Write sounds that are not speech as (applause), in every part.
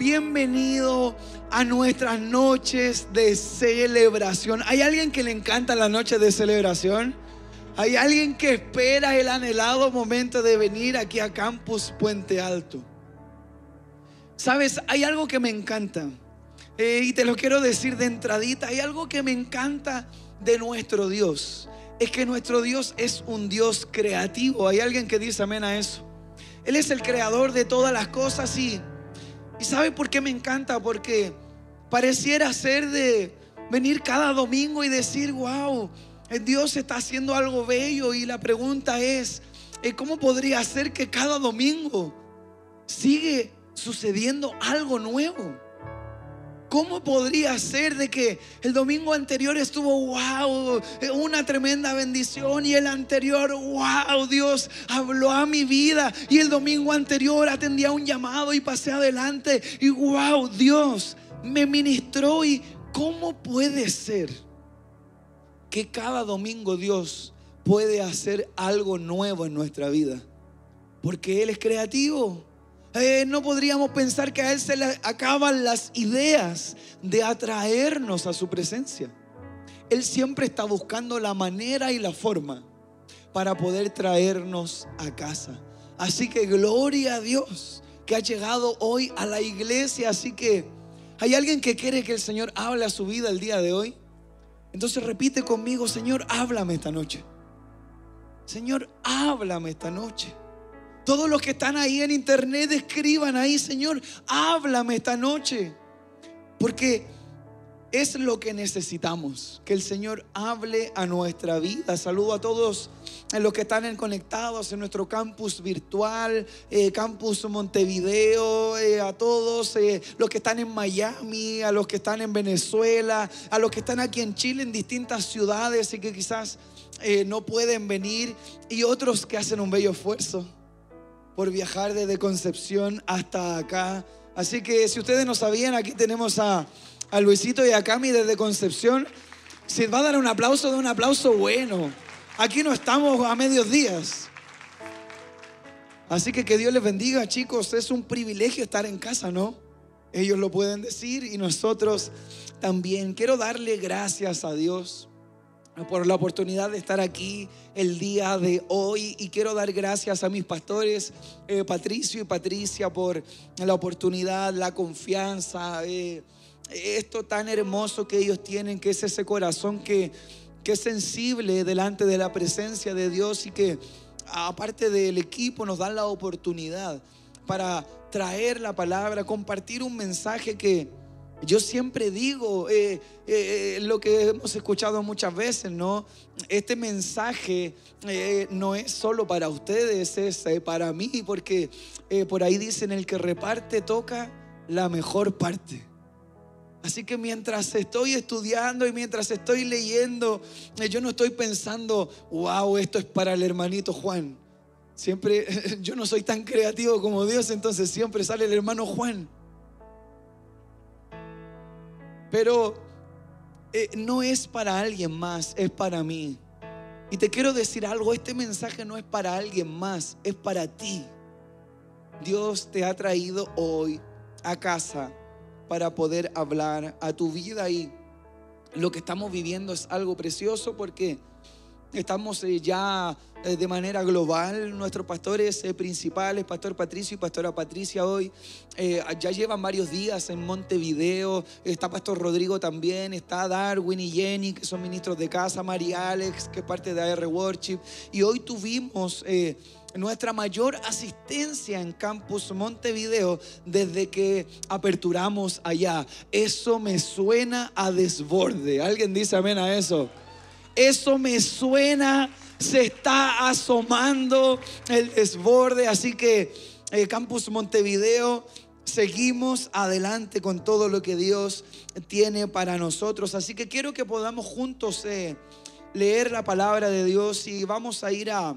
bienvenido a nuestras noches de celebración. ¿Hay alguien que le encanta la noche de celebración? ¿Hay alguien que espera el anhelado momento de venir aquí a Campus Puente Alto? Sabes, hay algo que me encanta. eh, y te lo quiero decir de entradita. Hay algo que me encanta de nuestro Dios. Es que nuestro Dios es un Dios creativo. Hay alguien que dice amén a eso. Él es el creador de todas las cosas y, y ¿sabe por qué me encanta? Porque pareciera ser de venir cada domingo y decir, wow, Dios está haciendo algo bello y la pregunta es, eh, ¿cómo podría ser que cada domingo sigue sucediendo algo nuevo? ¿Cómo podría ser de que el domingo anterior estuvo, wow, una tremenda bendición y el anterior, wow, Dios habló a mi vida y el domingo anterior atendía un llamado y pasé adelante y wow, Dios me ministró y ¿cómo puede ser que cada domingo Dios puede hacer algo nuevo en nuestra vida? Porque Él es creativo. Eh, no podríamos pensar que a Él se le acaban las ideas de atraernos a su presencia. Él siempre está buscando la manera y la forma para poder traernos a casa. Así que gloria a Dios que ha llegado hoy a la iglesia. Así que hay alguien que quiere que el Señor hable a su vida el día de hoy. Entonces repite conmigo, Señor, háblame esta noche. Señor, háblame esta noche. Todos los que están ahí en internet, escriban ahí, Señor, háblame esta noche. Porque es lo que necesitamos, que el Señor hable a nuestra vida. Saludo a todos los que están conectados en nuestro campus virtual, eh, campus Montevideo, eh, a todos eh, los que están en Miami, a los que están en Venezuela, a los que están aquí en Chile, en distintas ciudades y que quizás no pueden venir, y otros que hacen un bello esfuerzo por viajar desde Concepción hasta acá. Así que si ustedes no sabían, aquí tenemos a, Luisito y a Cami desde Concepción. Si va a dar un aplauso, de un aplauso bueno. Aquí no estamos a medios días. Así que que Dios les bendiga, chicos. Es un privilegio estar en casa, ¿no? Ellos lo pueden decir y nosotros también. Quiero darle gracias a Dios por la oportunidad de estar aquí el día de hoy. Y quiero dar gracias a mis pastores eh, Patricio y Patricia por la oportunidad, la confianza, eh, esto tan hermoso que ellos tienen, que es ese corazón que, que es sensible delante de la presencia de Dios y que aparte del equipo nos dan la oportunidad para traer la palabra, compartir un mensaje que yo siempre digo eh, eh, lo que hemos escuchado muchas veces, ¿no? Este mensaje eh, no es solo para ustedes, es para mí, porque por ahí dicen el que reparte toca la mejor parte. Así que mientras estoy estudiando y mientras estoy leyendo, yo no estoy pensando, wow, esto es para el hermanito Juan. Siempre, (laughs) yo no soy tan creativo como Dios, entonces siempre sale el hermano Juan. Pero eh, no es para alguien más, es para mí. Y te quiero decir algo, este mensaje no es para alguien más, es para ti. Dios te ha traído hoy a casa para poder hablar a tu vida y lo que estamos viviendo es algo precioso porque Estamos eh, ya de manera global, nuestros pastores eh, principales, Pastor Patricio y Pastora Patricia hoy, ya llevan varios días en Montevideo, está Pastor Rodrigo también, está Darwin y Jenny, que son ministros de casa, María Alex, que es parte de AR Worship, y hoy tuvimos nuestra mayor asistencia en Campus Montevideo desde que aperturamos allá. Eso me suena a desborde. ¿Alguien dice amén a eso? Eso me suena, se está asomando el desborde. Así que eh, Campus Montevideo, seguimos adelante con todo lo que Dios tiene para nosotros. Así que quiero que podamos juntos eh, leer la palabra de Dios y vamos a ir a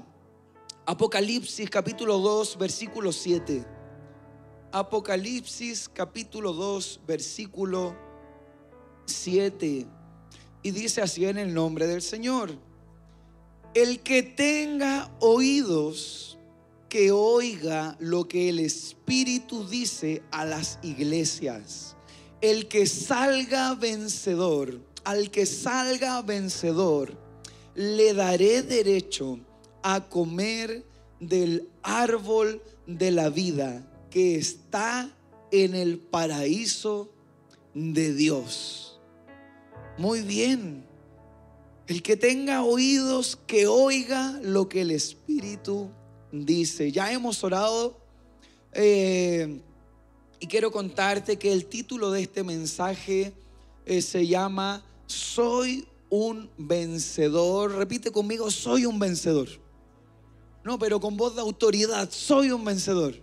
Apocalipsis capítulo 2, versículo 7. Apocalipsis capítulo 2, versículo 7. Y dice así en el nombre del Señor. El que tenga oídos, que oiga lo que el Espíritu dice a las iglesias. El que salga vencedor, al que salga vencedor, le daré derecho a comer del árbol de la vida que está en el paraíso de Dios. Muy bien. El que tenga oídos, que oiga lo que el Espíritu dice. Ya hemos orado eh, y quiero contarte que el título de este mensaje eh, se llama Soy un vencedor. Repite conmigo, soy un vencedor. No, pero con voz de autoridad, soy un vencedor.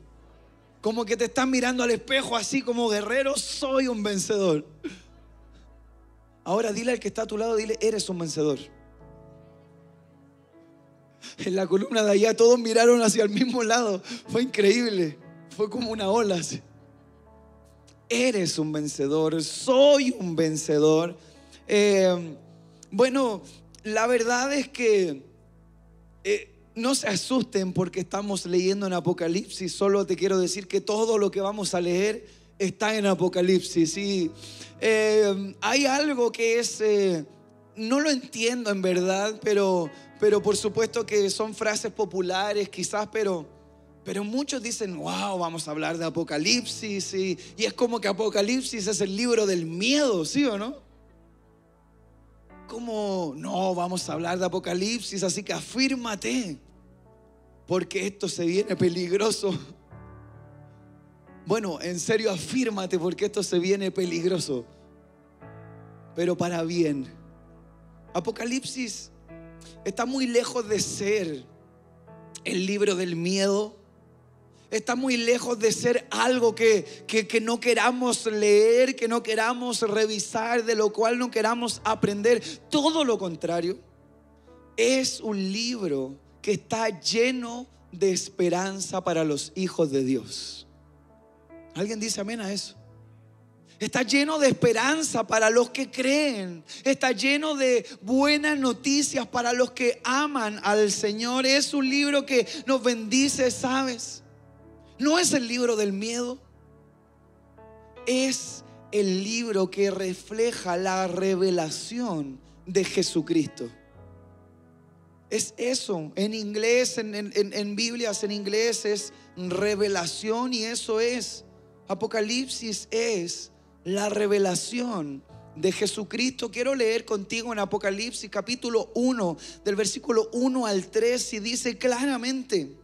Como que te están mirando al espejo así como guerrero, soy un vencedor. Ahora dile al que está a tu lado, dile, eres un vencedor. En la columna de allá todos miraron hacia el mismo lado. Fue increíble. Fue como una ola. Eres un vencedor, soy un vencedor. Eh, bueno, la verdad es que eh, no se asusten porque estamos leyendo en Apocalipsis. Solo te quiero decir que todo lo que vamos a leer está en Apocalipsis. Y eh, hay algo que es, eh, no lo entiendo en verdad, pero, pero por supuesto que son frases populares quizás, pero, pero muchos dicen, wow, vamos a hablar de Apocalipsis. Y, y es como que Apocalipsis es el libro del miedo, ¿sí o no? Como, no, vamos a hablar de Apocalipsis, así que afírmate, porque esto se viene peligroso. Bueno, en serio, afírmate porque esto se viene peligroso, pero para bien. Apocalipsis está muy lejos de ser el libro del miedo. Está muy lejos de ser algo que, que, no queramos leer, que no queramos revisar, de lo cual no queramos aprender. Todo lo contrario. Es un libro que está lleno de esperanza para los hijos de Dios. ¿Alguien dice amén a eso? Está lleno de esperanza para los que creen. Está lleno de buenas noticias para los que aman al Señor. Es un libro que nos bendice, ¿sabes? No es el libro del miedo. Es el libro que refleja la revelación de Jesucristo. Es eso. En inglés, en, en Biblias en inglés es revelación y eso es Apocalipsis es la revelación de Jesucristo. Quiero leer contigo en Apocalipsis capítulo 1, del versículo 1 al 3, y dice claramente,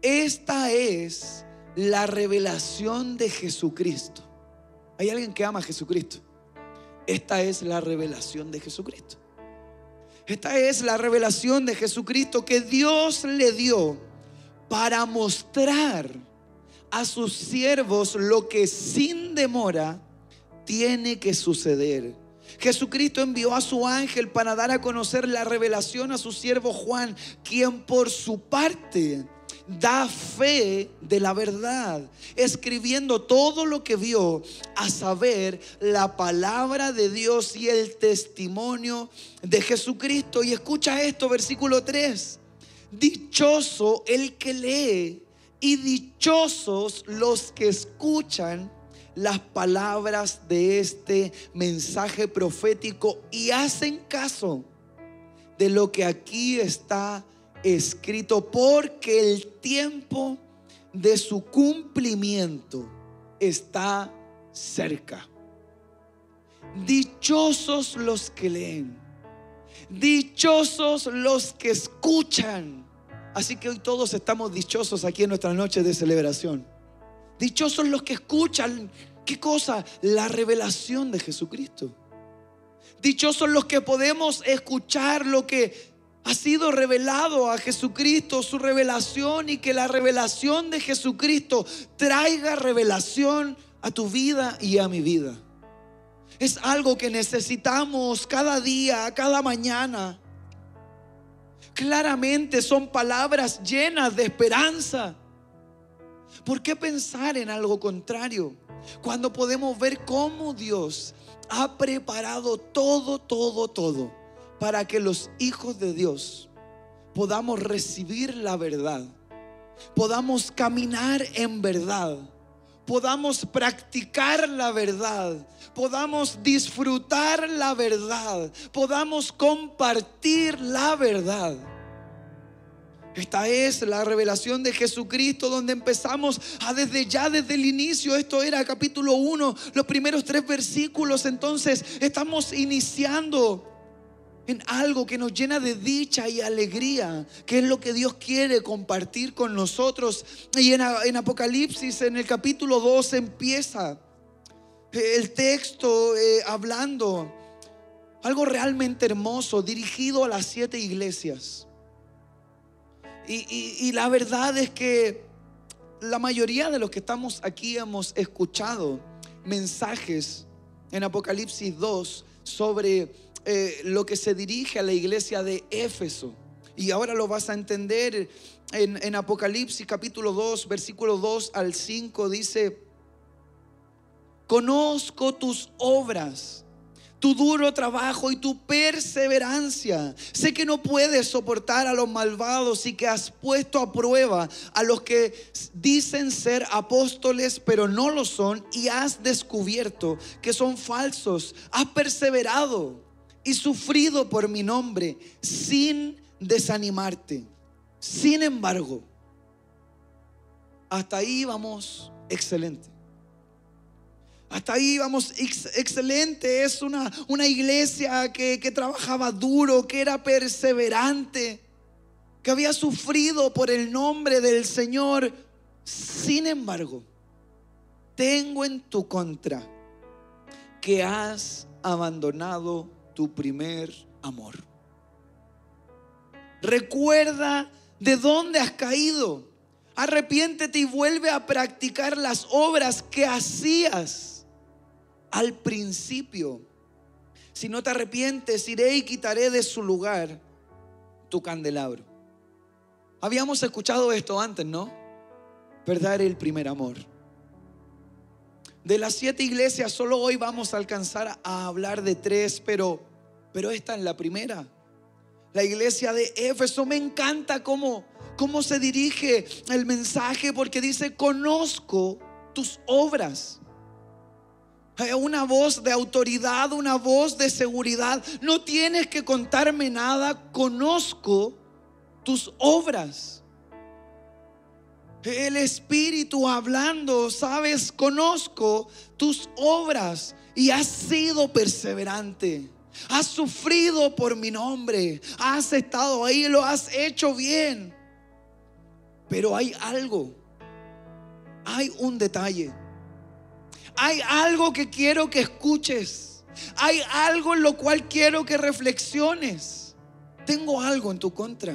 esta es la revelación de Jesucristo. ¿Hay alguien que ama a Jesucristo? Esta es la revelación de Jesucristo. Esta es la revelación de Jesucristo que Dios le dio para mostrar a sus siervos lo que sin demora tiene que suceder. Jesucristo envió a su ángel para dar a conocer la revelación a su siervo Juan, quien por su parte da fe de la verdad, escribiendo todo lo que vio, a saber, la palabra de Dios y el testimonio de Jesucristo. Y escucha esto, versículo 3. Dichoso el que lee y dichosos los que escuchan las palabras de este mensaje profético y hacen caso de lo que aquí está escrito, porque el tiempo de su cumplimiento está cerca. Dichosos los que leen, dichosos los que escuchan Así que hoy todos estamos dichosos aquí en nuestra noche de celebración. Dichosos los que escuchan, ¿qué cosa? La revelación de Jesucristo. Dichosos los que podemos escuchar lo que ha sido revelado a Jesucristo, su revelación y que la revelación de Jesucristo traiga revelación a tu vida y a mi vida. Es algo que necesitamos cada día, cada mañana. Claramente son palabras llenas de esperanza. ¿Por qué pensar en algo contrario? Cuando podemos ver cómo Dios ha preparado todo, todo, todo para que los hijos de Dios podamos recibir la verdad podamos caminar en verdad, podamos practicar la verdad, podamos disfrutar la verdad, podamos compartir la verdad. Esta es la revelación de Jesucristo donde empezamos a desde ya, desde el inicio, esto era capítulo 1, los primeros tres versículos, entonces estamos iniciando en algo que nos llena de dicha y alegría, que es lo que Dios quiere compartir con nosotros. Y en, Apocalipsis, en el capítulo 2, empieza el texto eh, hablando algo realmente hermoso, dirigido a las siete iglesias. Y, la verdad es que la mayoría de los que estamos aquí hemos escuchado mensajes en Apocalipsis 2 sobre eh, lo que se dirige a la iglesia de Éfeso. Y ahora lo vas a entender en, en, Apocalipsis capítulo 2, versículo 2 al 5, dice, conozco tus obras tu duro trabajo y tu perseverancia. Sé que no puedes soportar a los malvados y que has puesto a prueba a los que dicen ser apóstoles pero no lo son y has descubierto que son falsos. Has perseverado y sufrido por mi nombre sin desanimarte. Sin embargo, hasta ahí vamos excelente. Hasta ahí vamos, excelente. Es una, una iglesia que, que trabajaba duro, que era perseverante, que había sufrido por el nombre del Señor. Sin embargo, tengo en tu contra que has abandonado tu primer amor. Recuerda de dónde has caído. Arrepiéntete y vuelve a practicar las obras que hacías al principio. Si no te arrepientes, iré y quitaré de su lugar tu candelabro. Habíamos escuchado esto antes, ¿no? Verdad el primer amor. De las siete iglesias, solo hoy vamos a alcanzar a hablar de tres, pero, pero esta es la primera. La iglesia de Éfeso me encanta cómo, cómo se dirige el mensaje, porque dice, conozco tus obras una voz de autoridad, una voz de seguridad. No tienes que contarme nada, conozco tus obras. El Espíritu hablando, sabes, conozco tus obras y has sido perseverante. Has sufrido por mi nombre. Has estado ahí, lo has hecho bien. Pero hay algo. Hay un detalle. Hay algo que quiero que escuches. Hay algo en lo cual quiero que reflexiones. Tengo algo en tu contra.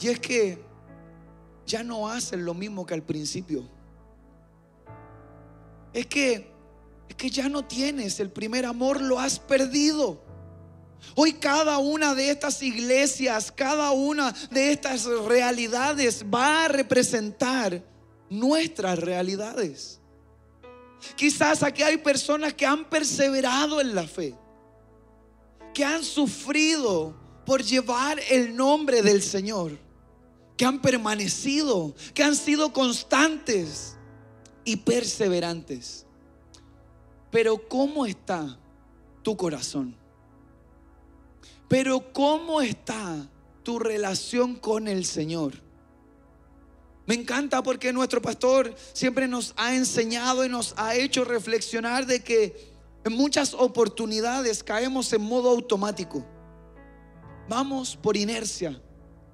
Y es que ya no hacen lo mismo que al principio. Es que es que ya no tienes el primer amor, lo has perdido. Hoy cada una de estas iglesias, cada una de estas realidades va a representar nuestras realidades. Quizás aquí hay personas que han perseverado en la fe, que han sufrido por llevar el nombre del Señor, que han permanecido, que han sido constantes y perseverantes. Pero ¿cómo está tu corazón? Pero ¿cómo está tu relación con el Señor? Me encanta porque nuestro pastor siempre nos ha enseñado y nos ha hecho reflexionar de que en muchas oportunidades caemos en modo automático. Vamos por inercia.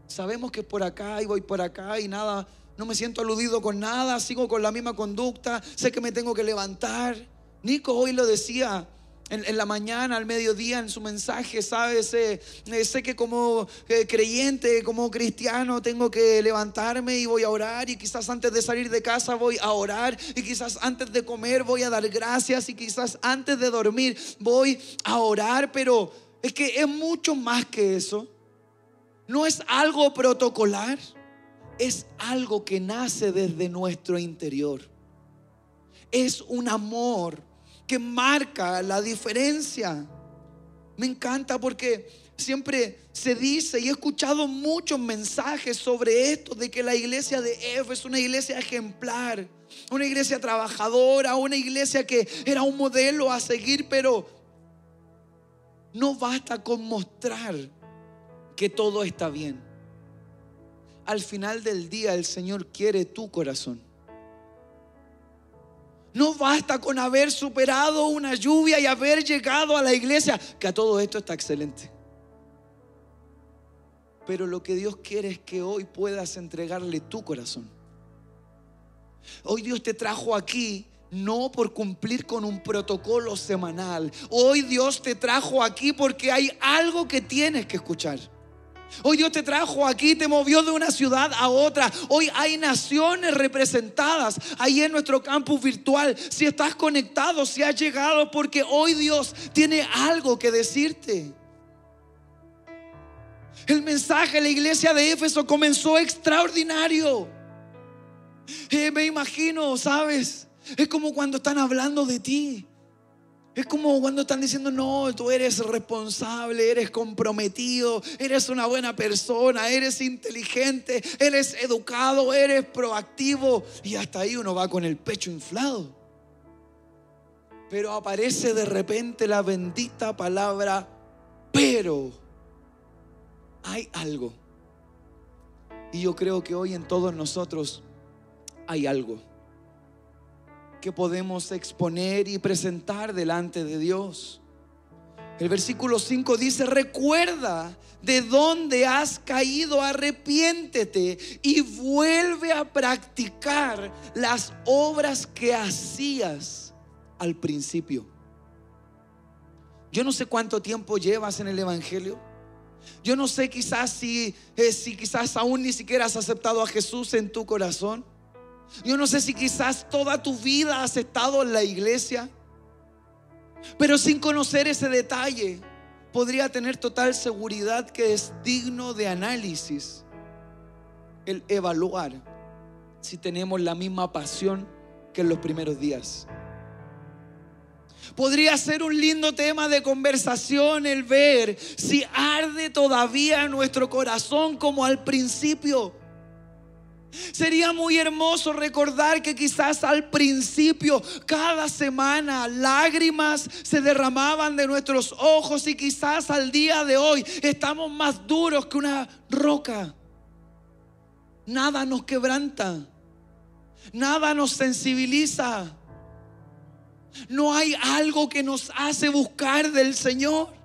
Sabemos que por acá y voy por acá y nada, no me siento aludido con nada, sigo con la misma conducta, sé que me tengo que levantar. Nico hoy lo decía, en, la mañana, al mediodía, en su mensaje, ¿sabes? Eh, sé que como eh, creyente, como cristiano, tengo que levantarme y voy a orar y quizás antes de salir de casa voy a orar y quizás antes de comer voy a dar gracias y quizás antes de dormir voy a orar, pero es que es mucho más que eso. No es algo protocolar, es algo que nace desde nuestro interior. Es un amor que marca la diferencia. Me encanta porque siempre se dice y he escuchado muchos mensajes sobre esto, de que la iglesia de Éfeso es una iglesia ejemplar, una iglesia trabajadora, una iglesia que era un modelo a seguir, pero no basta con mostrar que todo está bien. Al final del día el Señor quiere tu corazón. No basta con haber superado una lluvia y haber llegado a la iglesia, que a todo esto está excelente. Pero lo que Dios quiere es que hoy puedas entregarle tu corazón. Hoy Dios te trajo aquí no por cumplir con un protocolo semanal. Hoy Dios te trajo aquí porque hay algo que tienes que escuchar. Hoy Dios te trajo aquí, te movió de una ciudad a otra. Hoy hay naciones representadas ahí en nuestro campus virtual. Si estás conectado, si has llegado, porque hoy Dios tiene algo que decirte. El mensaje de la iglesia de Éfeso comenzó extraordinario. Eh, me imagino, ¿sabes? Es como cuando están hablando de ti. Es como cuando están diciendo, no, tú eres responsable, eres comprometido, eres una buena persona, eres inteligente, eres educado, eres proactivo. Y hasta ahí uno va con el pecho inflado. Pero aparece de repente la bendita palabra, pero hay algo. Y yo creo que hoy en todos nosotros hay algo que podemos exponer y presentar delante de Dios. El versículo 5 dice, recuerda de dónde has caído, arrepiéntete y vuelve a practicar las obras que hacías al principio. Yo no sé cuánto tiempo llevas en el Evangelio. Yo no sé quizás si, eh, si quizás aún ni siquiera has aceptado a Jesús en tu corazón. Yo no sé si quizás toda tu vida has estado en la iglesia, pero sin conocer ese detalle, podría tener total seguridad que es digno de análisis el evaluar si tenemos la misma pasión que en los primeros días. Podría ser un lindo tema de conversación el ver si arde todavía nuestro corazón como al principio. Sería muy hermoso recordar que quizás al principio, cada semana, lágrimas se derramaban de nuestros ojos y quizás al día de hoy estamos más duros que una roca. Nada nos quebranta, nada nos sensibiliza. No hay algo que nos hace buscar del Señor.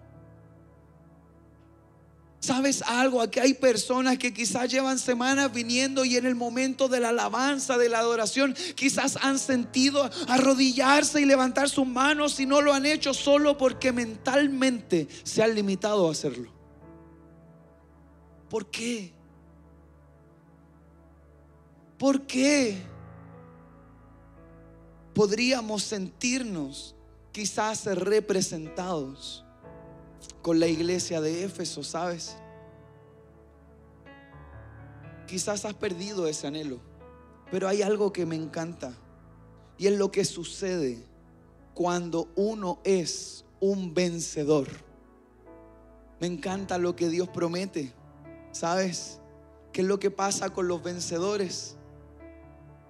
¿Sabes algo? Aquí hay personas que quizás llevan semanas viniendo y en el momento de la alabanza, de la adoración, quizás han sentido arrodillarse y levantar sus manos y no lo han hecho solo porque mentalmente se han limitado a hacerlo. ¿Por qué? ¿Por qué? Podríamos sentirnos quizás representados con la iglesia de Éfeso, ¿sabes? Quizás has perdido ese anhelo, pero hay algo que me encanta y es lo que sucede cuando uno es un vencedor. Me encanta lo que Dios promete, ¿sabes? ¿Qué es lo que pasa con los vencedores?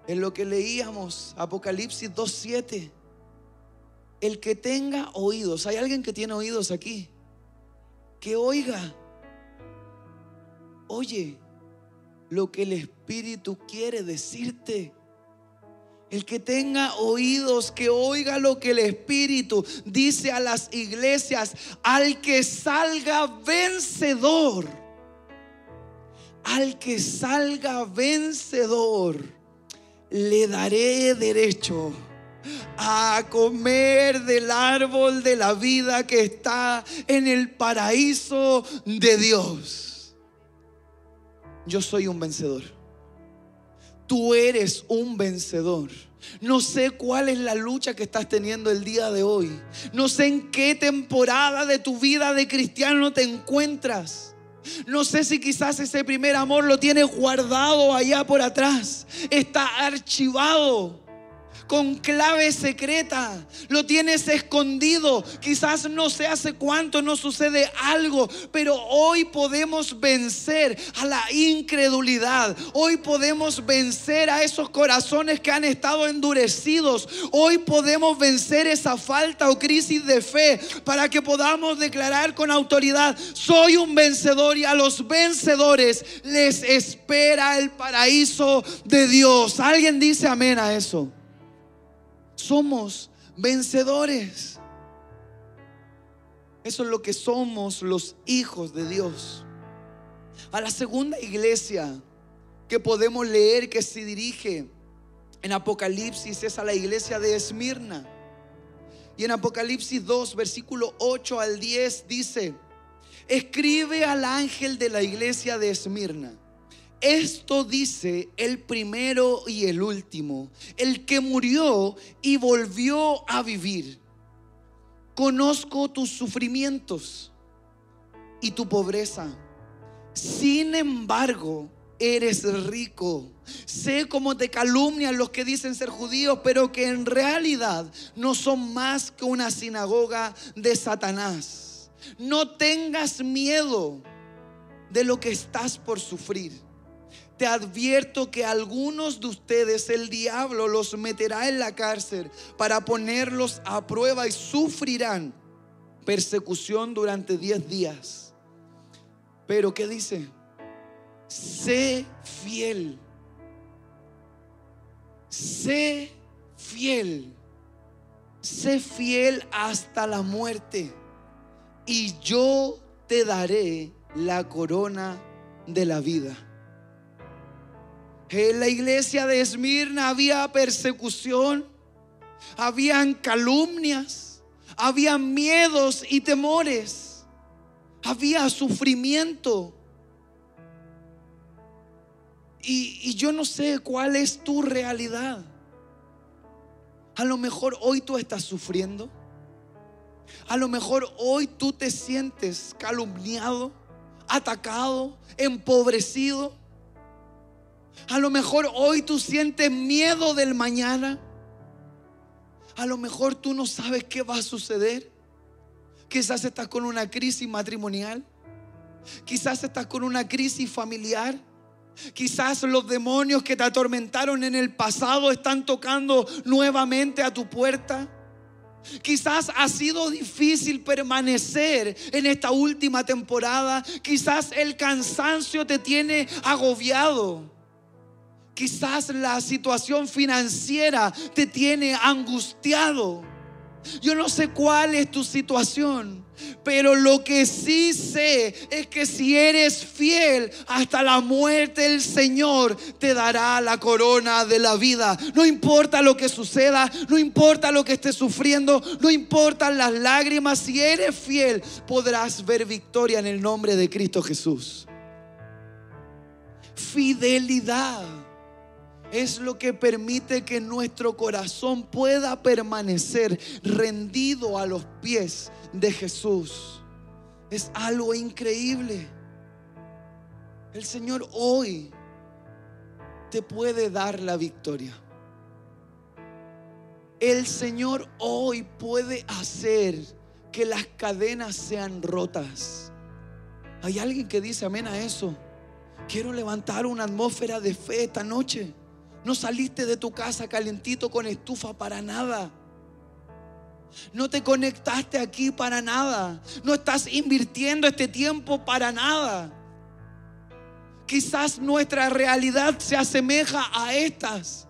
En lo que leíamos, Apocalipsis 2.7. El que tenga oídos, ¿hay alguien que tiene oídos aquí? Que oiga. Oye lo que el Espíritu quiere decirte. El que tenga oídos, que oiga lo que el Espíritu dice a las iglesias. Al que salga vencedor. Al que salga vencedor, le daré derecho a comer del árbol de la vida que está en el paraíso de Dios. Yo soy un vencedor. Tú eres un vencedor. No sé cuál es la lucha que estás teniendo el día de hoy. No sé en qué temporada de tu vida de cristiano te encuentras. No sé si quizás ese primer amor lo tienes guardado allá por atrás. Está archivado con clave secreta. Lo tienes escondido. Quizás no sé hace cuánto no sucede algo, pero hoy podemos vencer a la incredulidad. Hoy podemos vencer a esos corazones que han estado endurecidos. Hoy podemos vencer esa falta o crisis de fe para que podamos declarar con autoridad, soy un vencedor y a los vencedores les espera el paraíso de Dios. ¿Alguien dice amén a eso? Somos vencedores. Eso es lo que somos los hijos de Dios. A la segunda iglesia que podemos leer que se dirige en Apocalipsis es a la iglesia de Esmirna. Y en Apocalipsis 2, versículo 8 al 10 dice, escribe al ángel de la iglesia de Esmirna. Esto dice el primero y el último, el que murió y volvió a vivir. Conozco tus sufrimientos y tu pobreza. Sin embargo, eres rico. Sé cómo te calumnian los que dicen ser judíos, pero que en realidad no son más que una sinagoga de Satanás. No tengas miedo de lo que estás por sufrir. Te advierto que algunos de ustedes el diablo los meterá en la cárcel para ponerlos a prueba y sufrirán persecución durante diez días. Pero ¿qué dice? sé fiel. Sé fiel. Sé fiel hasta la muerte. Y yo te daré la corona de la vida. En la iglesia de Esmirna había persecución, habían calumnias, había miedos y temores, había sufrimiento. Y, yo no sé cuál es tu realidad. A lo mejor hoy tú estás sufriendo. A lo mejor hoy tú te sientes calumniado, atacado, empobrecido. A lo mejor hoy tú sientes miedo del mañana. A lo mejor tú no sabes qué va a suceder. Quizás estás con una crisis matrimonial. Quizás estás con una crisis familiar. Quizás los demonios que te atormentaron en el pasado están tocando nuevamente a tu puerta. Quizás ha sido difícil permanecer en esta última temporada. Quizás el cansancio te tiene agobiado. Quizás la situación financiera te tiene angustiado. Yo no sé cuál es tu situación, pero lo que sí sé es que si eres fiel hasta la muerte, el Señor te dará la corona de la vida. No importa lo que suceda, no importa lo que estés sufriendo, no importan las lágrimas, si eres fiel podrás ver victoria en el nombre de Cristo Jesús. Fidelidad es lo que permite que nuestro corazón pueda permanecer rendido a los pies de Jesús. Es algo increíble. El Señor hoy te puede dar la victoria. El Señor hoy puede hacer que las cadenas sean rotas. Hay alguien que dice amén a eso. Quiero levantar una atmósfera de fe esta noche. No saliste de tu casa calentito con estufa para nada. No te conectaste aquí para nada. No estás invirtiendo este tiempo para nada. Quizás nuestra realidad se asemeja a estas.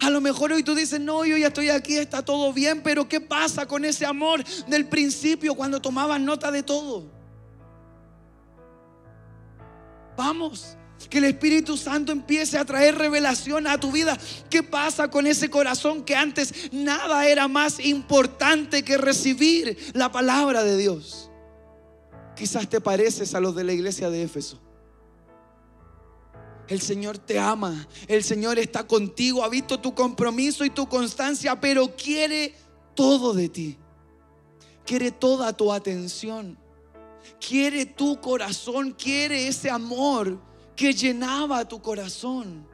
A lo mejor hoy tú dices, no, yo ya estoy aquí, está todo bien, pero ¿qué pasa con ese amor del principio cuando tomabas nota de todo? Vamos, que el Espíritu Santo empiece a traer revelación a tu vida. ¿Qué pasa con ese corazón que antes nada era más importante que recibir la palabra de Dios? Quizás te pareces a los de la iglesia de Éfeso. El Señor te ama, el Señor está contigo, ha visto tu compromiso y tu constancia, pero quiere todo de ti. Quiere toda tu atención. Quiere tu corazón, quiere ese amor que llenaba tu corazón.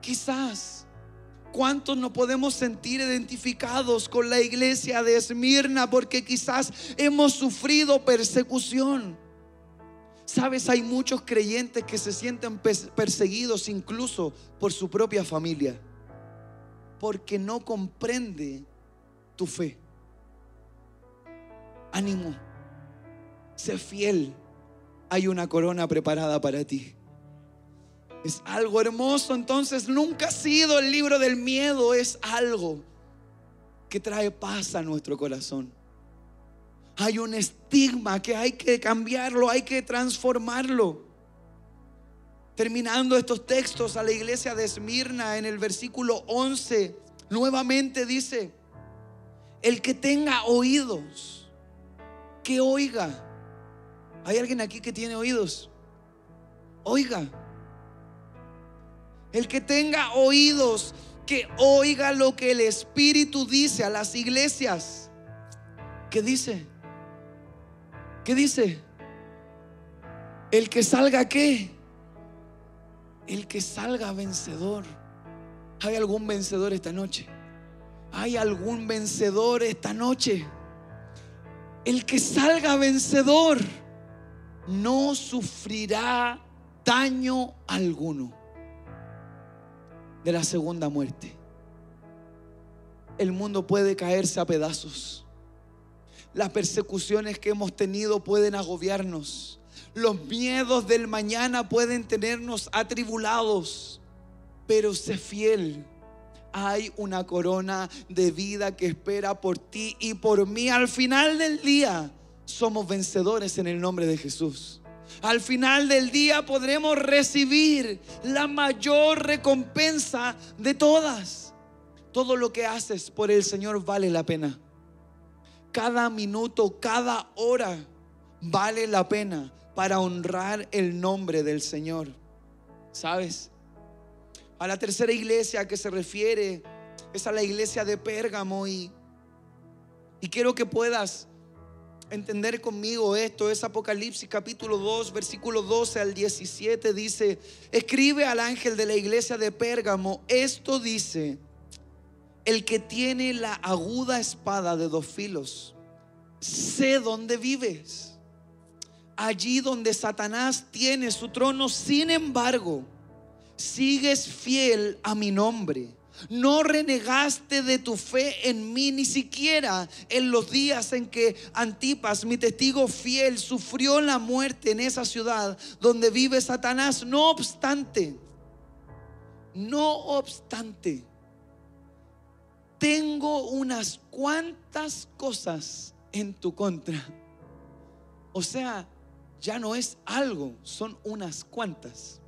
Quizás ¿Cuántos nos podemos sentir identificados con la iglesia de Esmirna porque quizás hemos sufrido persecución? Sabes, hay muchos creyentes que se sienten perseguidos incluso por su propia familia porque no comprende tu fe. Ánimo, sé fiel, hay una corona preparada para ti. Es algo hermoso, entonces nunca ha sido el libro del miedo, es algo que trae paz a nuestro corazón. Hay un estigma que hay que cambiarlo, hay que transformarlo. Terminando estos textos a la iglesia de Esmirna en el versículo 11, nuevamente dice, el que tenga oídos, que oiga. ¿Hay alguien aquí que tiene oídos? Oiga. El que tenga oídos, que oiga lo que el Espíritu dice a las iglesias. ¿Qué dice? ¿Qué dice? El que salga qué? El que salga vencedor. ¿Hay algún vencedor esta noche? ¿Hay algún vencedor esta noche? El que salga vencedor no sufrirá daño alguno de la segunda muerte. El mundo puede caerse a pedazos. Las persecuciones que hemos tenido pueden agobiarnos. Los miedos del mañana pueden tenernos atribulados. Pero sé fiel. Hay una corona de vida que espera por ti y por mí. Al final del día somos vencedores en el nombre de Jesús. Al final del día podremos recibir la mayor recompensa de todas. Todo lo que haces por el Señor vale la pena cada minuto, cada hora vale la pena para honrar el nombre del Señor. ¿Sabes? A la tercera iglesia que se refiere es a la iglesia de Pérgamo y, y quiero que puedas entender conmigo esto. Es Apocalipsis capítulo 2, versículo 12 al 17. Dice, escribe al ángel de la iglesia de Pérgamo, esto dice el que tiene la aguda espada de dos filos. Sé dónde vives. Allí donde Satanás tiene su trono, sin embargo, sigues fiel a mi nombre. No renegaste de tu fe en mí ni siquiera en los días en que Antipas, mi testigo fiel, sufrió la muerte en esa ciudad donde vive Satanás. No obstante, no obstante, tengo unas cuantas cosas en tu contra. O sea, ya no es algo, son unas cuantas.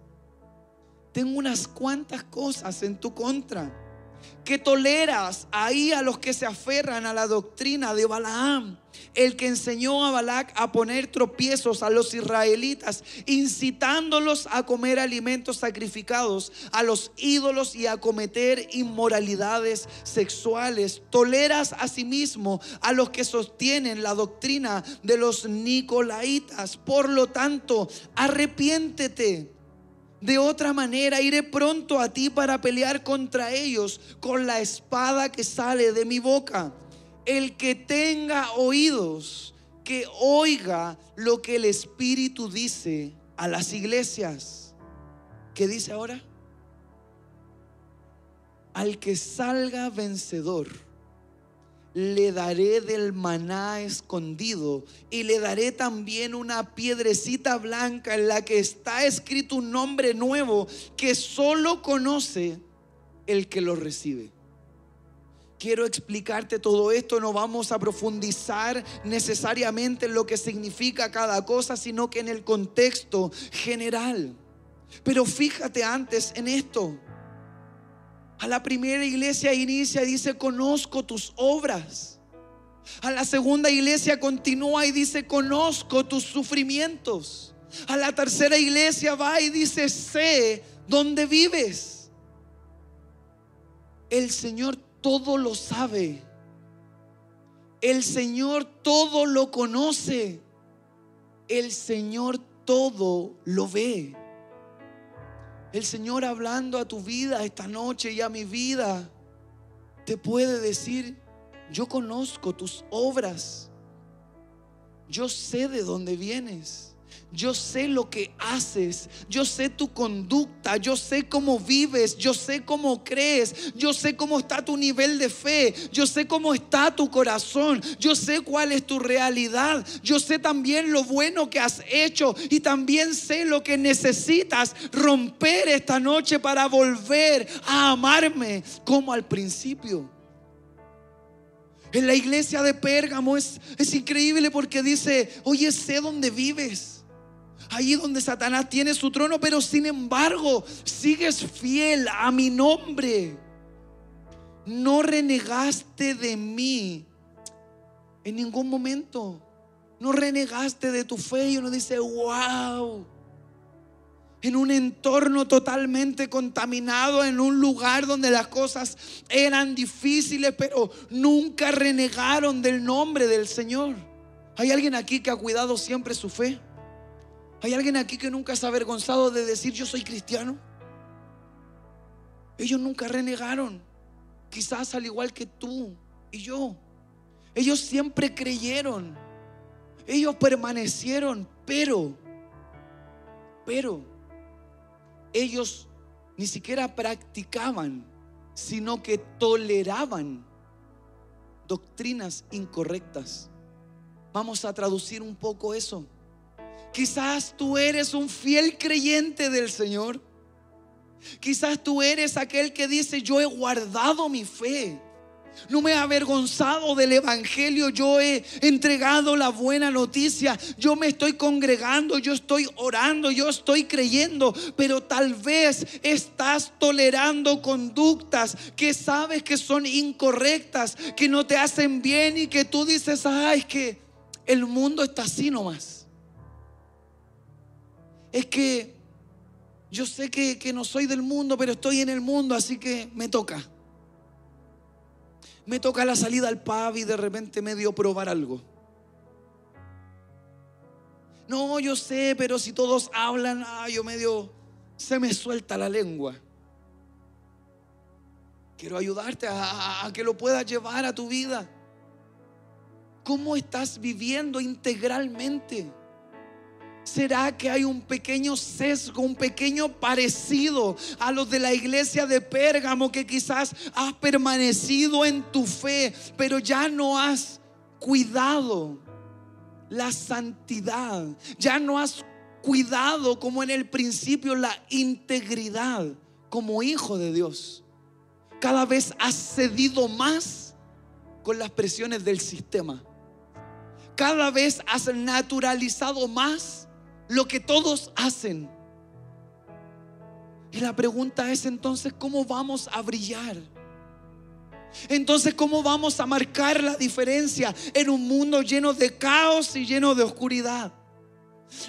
Tengo unas cuantas cosas en tu contra que toleras ahí a los que se aferran a la doctrina de Balaam, el que enseñó a Balac a poner tropiezos a los israelitas, incitándolos a comer alimentos sacrificados a los ídolos y a cometer inmoralidades sexuales. Toleras asimismo a los que sostienen la doctrina de los nicolaitas. Por lo tanto, arrepiéntete de otra manera iré pronto a ti para pelear contra ellos con la espada que sale de mi boca. El que tenga oídos, que oiga lo que el Espíritu dice a las iglesias. ¿Qué dice ahora? Al que salga vencedor le daré del maná escondido y le daré también una piedrecita blanca en la que está escrito un nombre nuevo que solo conoce el que lo recibe. Quiero explicarte todo esto, no vamos a profundizar necesariamente en lo que significa cada cosa, sino que en el contexto general. Pero fíjate antes en esto. A la primera iglesia inicia y dice, conozco tus obras. A la segunda iglesia continúa y dice, conozco tus sufrimientos. A la tercera iglesia va y dice, sé dónde vives. El Señor todo lo sabe. El Señor todo lo conoce. El Señor todo lo ve. El Señor hablando a tu vida esta noche y a mi vida, te puede decir, yo conozco tus obras, yo sé de dónde vienes. Yo sé lo que haces, yo sé tu conducta, yo sé cómo vives, yo sé cómo crees, yo sé cómo está tu nivel de fe, yo sé cómo está tu corazón, yo sé cuál es tu realidad, yo sé también lo bueno que has hecho y también sé lo que necesitas romper esta noche para volver a amarme como al principio. En la iglesia de Pérgamo es, es increíble porque dice, oye, sé dónde vives allí donde Satanás tiene su trono, pero sin embargo sigues fiel a mi nombre. No renegaste de mí en ningún momento. No renegaste de tu fe y uno dice, wow. En un entorno totalmente contaminado, en un lugar donde las cosas eran difíciles, pero nunca renegaron del nombre del Señor. ¿Hay alguien aquí que ha cuidado siempre su fe? ¿Hay alguien aquí que nunca se ha avergonzado de decir yo soy cristiano? Ellos nunca renegaron. Quizás al igual que tú y yo. Ellos siempre creyeron. Ellos permanecieron, pero, pero, ellos ni siquiera practicaban, sino que toleraban doctrinas incorrectas. Vamos a traducir un poco eso. Quizás tú eres un fiel creyente del Señor. Quizás tú eres aquel que dice, yo he guardado mi fe. No me he avergonzado del Evangelio, yo he entregado la buena noticia, yo me estoy congregando, yo estoy orando, yo estoy creyendo, pero tal vez estás tolerando conductas que sabes que son incorrectas, que no te hacen bien y que tú dices, ay, es que el mundo está así nomás es que yo sé que, no soy del mundo, pero estoy en el mundo, así que me toca. Me toca la salida al pub y de repente me dio probar algo. No, yo sé, pero si todos hablan, ah, yo medio se me suelta la lengua. Quiero ayudarte a, a que lo puedas llevar a tu vida. ¿Cómo estás viviendo integralmente? ¿Será que hay un pequeño sesgo, un pequeño parecido a los de la iglesia de Pérgamo que quizás has permanecido en tu fe, pero ya no has cuidado la santidad, ya no has cuidado como en el principio la integridad como hijo de Dios? Cada vez has cedido más con las presiones del sistema. Cada vez has naturalizado más lo que todos hacen. Y la pregunta es entonces, ¿cómo vamos a brillar? Entonces, ¿cómo vamos a marcar la diferencia en un mundo lleno de caos y lleno de oscuridad?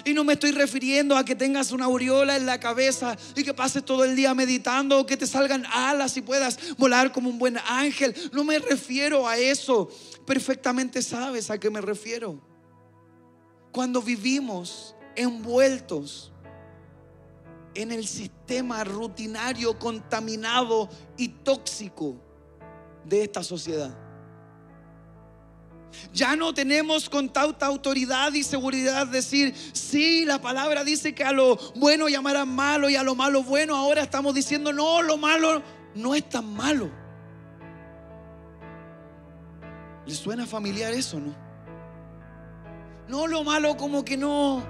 Y no me estoy refiriendo a que tengas una aureola en la cabeza y que pases todo el día meditando o que te salgan alas y puedas volar como un buen ángel. No me refiero a eso. Perfectamente sabes a qué me refiero. Cuando vivimos envueltos en el sistema rutinario, contaminado y tóxico de esta sociedad. Ya no tenemos con tanta autoridad y seguridad decir, sí, la palabra dice que a lo bueno llamarán malo y a lo malo bueno. Ahora estamos diciendo, no, lo malo no es tan malo. ¿Le suena familiar eso, no? No, lo malo como que no,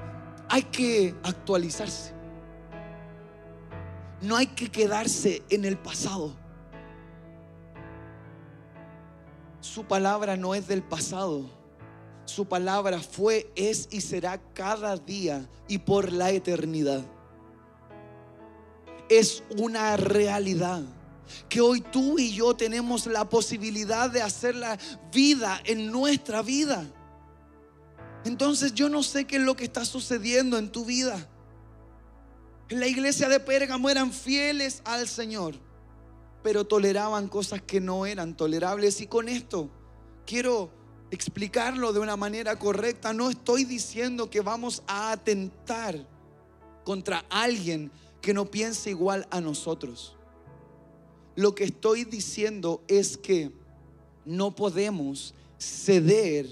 hay que actualizarse. No hay que quedarse en el pasado. Su palabra no es del pasado. Su palabra fue, es y será cada día y por la eternidad. Es una realidad que hoy tú y yo tenemos la posibilidad de hacer la vida en nuestra vida. Entonces yo no sé qué es lo que está sucediendo en tu vida. En la iglesia de Pérgamo eran fieles al Señor, pero toleraban cosas que no eran tolerables. Y con esto quiero explicarlo de una manera correcta. No estoy diciendo que vamos a atentar contra alguien que no piense igual a nosotros. Lo que estoy diciendo es que no podemos ceder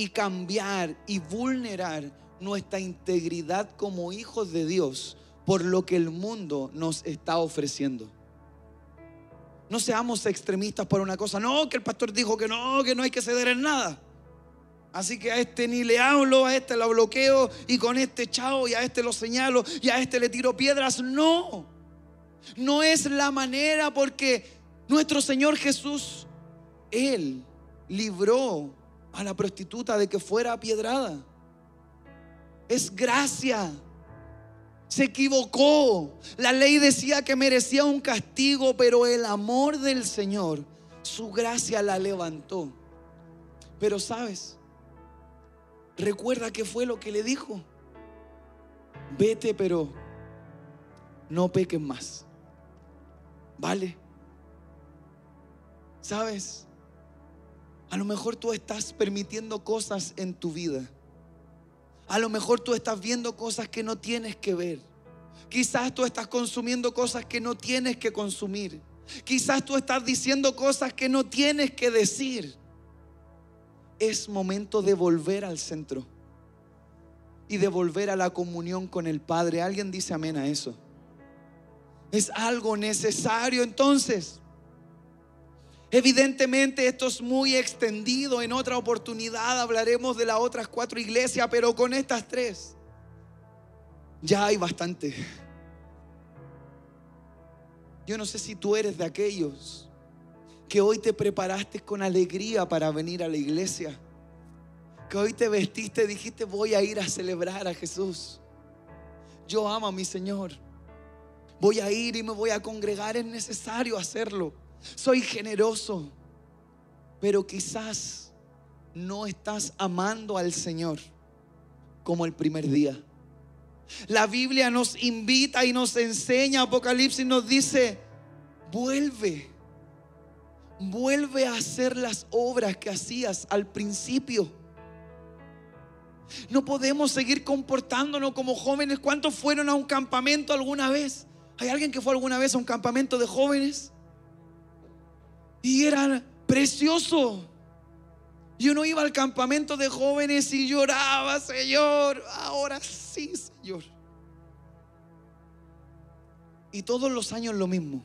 y cambiar y vulnerar nuestra integridad como hijos de Dios por lo que el mundo nos está ofreciendo. No seamos extremistas por una cosa. No, que el pastor dijo que no, que no hay que ceder en nada. Así que a este ni le hablo, a este lo bloqueo y con este chao y a este lo señalo y a este le tiro piedras. No, no es la manera porque nuestro Señor Jesús, Él libró a la prostituta de que fuera apiedrada. Es gracia. Se equivocó. La ley decía que merecía un castigo, pero el amor del Señor, su gracia la levantó. Pero sabes, recuerda que fue lo que le dijo. Vete, pero no peques más. ¿Vale? ¿Sabes? A lo mejor tú estás permitiendo cosas en tu vida. A lo mejor tú estás viendo cosas que no tienes que ver. Quizás tú estás consumiendo cosas que no tienes que consumir. Quizás tú estás diciendo cosas que no tienes que decir. Es momento de volver al centro y de volver a la comunión con el Padre. ¿Alguien dice amén a eso? Es algo necesario entonces. Evidentemente esto es muy extendido. En otra oportunidad hablaremos de las otras cuatro iglesias, pero con estas tres ya hay bastante. Yo no sé si tú eres de aquellos que hoy te preparaste con alegría para venir a la iglesia. Que hoy te vestiste y dijiste voy a ir a celebrar a Jesús. Yo amo a mi Señor. Voy a ir y me voy a congregar. Es necesario hacerlo soy generoso, pero quizás no estás amando al Señor como el primer día. La Biblia nos invita y nos enseña, Apocalipsis nos dice, vuelve, vuelve a hacer las obras que hacías al principio. No podemos seguir comportándonos como jóvenes. ¿Cuántos fueron a un campamento alguna vez? ¿Hay alguien que fue alguna vez a un campamento de jóvenes? Y era precioso. Yo no iba al campamento de jóvenes y lloraba, Señor, ahora sí, Señor. Y todos los años lo mismo.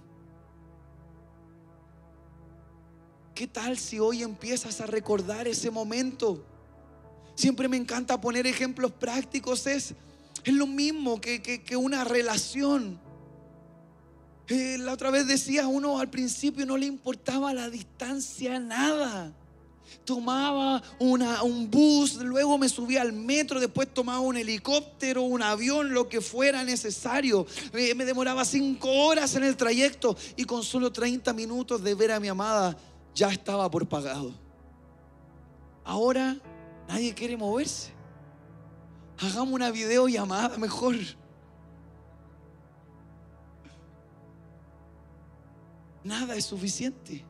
¿Qué tal si hoy empiezas a recordar ese momento? Siempre me encanta poner ejemplos prácticos. Es, es lo mismo que, que una relación. La otra vez decía, uno al principio no le importaba la distancia, nada. Tomaba un bus, luego me subía al metro, después tomaba un helicóptero, un avión, lo que fuera necesario. Eh, me demoraba cinco horas en el trayecto y con solo 30 minutos de ver a mi amada ya estaba por pagado. Ahora nadie quiere moverse. Hagamos una videollamada mejor. Nada es suficiente.